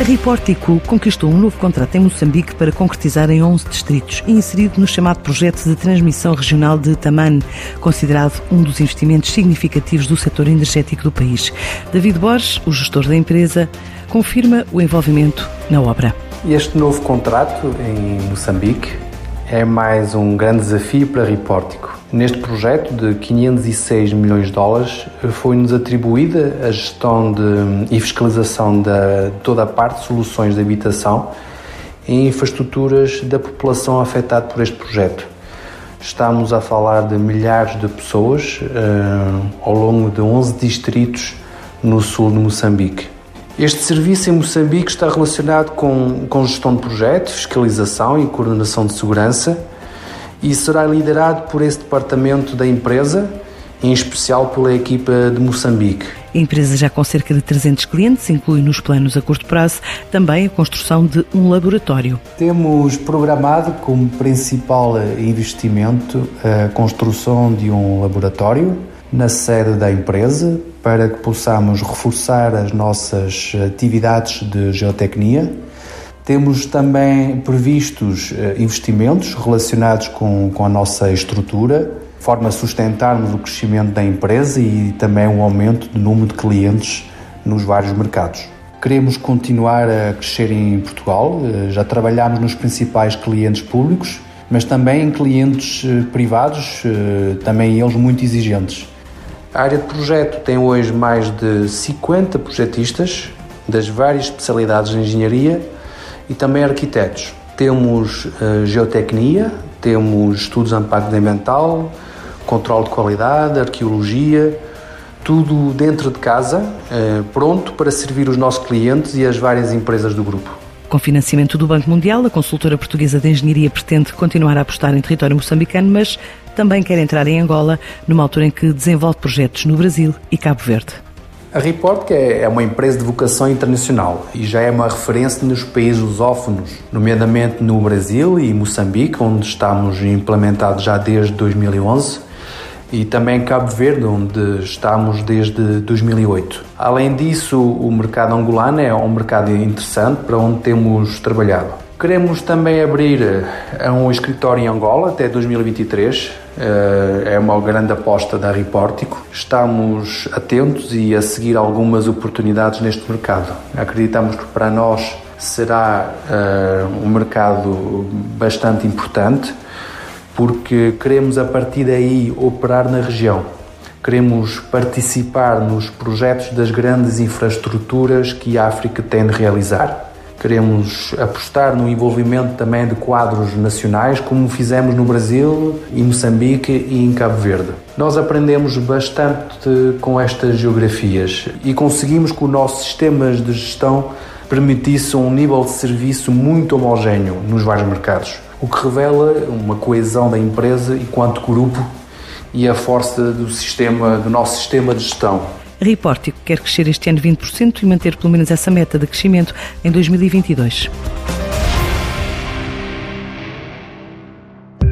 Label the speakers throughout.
Speaker 1: A Ripórtico conquistou um novo contrato em Moçambique para concretizar em 11 distritos e inserido no chamado projeto de transmissão regional de Taman, considerado um dos investimentos significativos do setor energético do país. David Borges, o gestor da empresa, confirma o envolvimento na obra.
Speaker 2: Este novo contrato em Moçambique é mais um grande desafio para a Ripórtico. Neste projeto de 506 milhões de dólares foi-nos atribuída a gestão de, e fiscalização de toda a parte de soluções de habitação e infraestruturas da população afetada por este projeto. Estamos a falar de milhares de pessoas uh, ao longo de 11 distritos no sul de Moçambique. Este serviço em Moçambique está relacionado com, com gestão de projetos, fiscalização e coordenação de segurança e será liderado por esse departamento da empresa, em especial pela equipa de Moçambique.
Speaker 1: A empresa já com cerca de 300 clientes inclui nos planos a curto prazo também a construção de um laboratório.
Speaker 2: Temos programado como principal investimento a construção de um laboratório na sede da empresa para que possamos reforçar as nossas atividades de geotecnia temos também previstos eh, investimentos relacionados com, com a nossa estrutura, forma a sustentarmos o crescimento da empresa e também o aumento do número de clientes nos vários mercados. Queremos continuar a crescer em Portugal, eh, já trabalhamos nos principais clientes públicos, mas também em clientes eh, privados, também eles muito exigentes. A área de projeto tem hoje mais de 50 projetistas das várias especialidades de engenharia e também arquitetos. Temos uh, geotecnia, temos estudos de impacto ambiental, controle de qualidade, arqueologia, tudo dentro de casa, uh, pronto para servir os nossos clientes e as várias empresas do grupo.
Speaker 1: Com financiamento do Banco Mundial, a consultora portuguesa de engenharia pretende continuar a apostar em território moçambicano, mas também quer entrar em Angola, numa altura em que desenvolve projetos no Brasil e Cabo Verde.
Speaker 2: A Report é uma empresa de vocação internacional e já é uma referência nos países lusófonos, nomeadamente no Brasil e Moçambique, onde estamos implementados já desde 2011, e também Cabo Verde, onde estamos desde 2008. Além disso, o mercado angolano é um mercado interessante para onde temos trabalhado. Queremos também abrir eh, um escritório em Angola até 2023. Eh, é uma grande aposta da Repórtico. Estamos atentos e a seguir algumas oportunidades neste mercado. Acreditamos que para nós será eh, um mercado bastante importante porque queremos a partir daí operar na região. Queremos participar nos projetos das grandes infraestruturas que a África tem de realizar Queremos apostar no envolvimento também de quadros nacionais, como fizemos no Brasil, em Moçambique e em Cabo Verde. Nós aprendemos bastante com estas geografias e conseguimos que os nossos sistemas de gestão permitissem um nível de serviço muito homogéneo nos vários mercados, o que revela uma coesão da empresa enquanto grupo e a força do sistema, do nosso sistema de gestão.
Speaker 1: A Repórtico quer crescer este ano 20% e manter pelo menos essa meta de crescimento em 2022.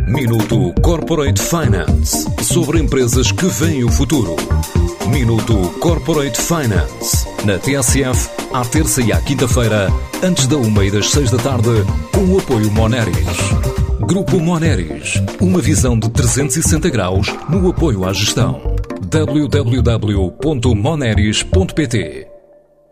Speaker 3: Minuto Corporate Finance sobre empresas que veem o futuro. Minuto Corporate Finance na TSF, à terça e à quinta-feira, antes da uma e das seis da tarde, com o apoio Moneris. Grupo Moneris, uma visão de 360 graus no apoio à gestão www.moneris.pt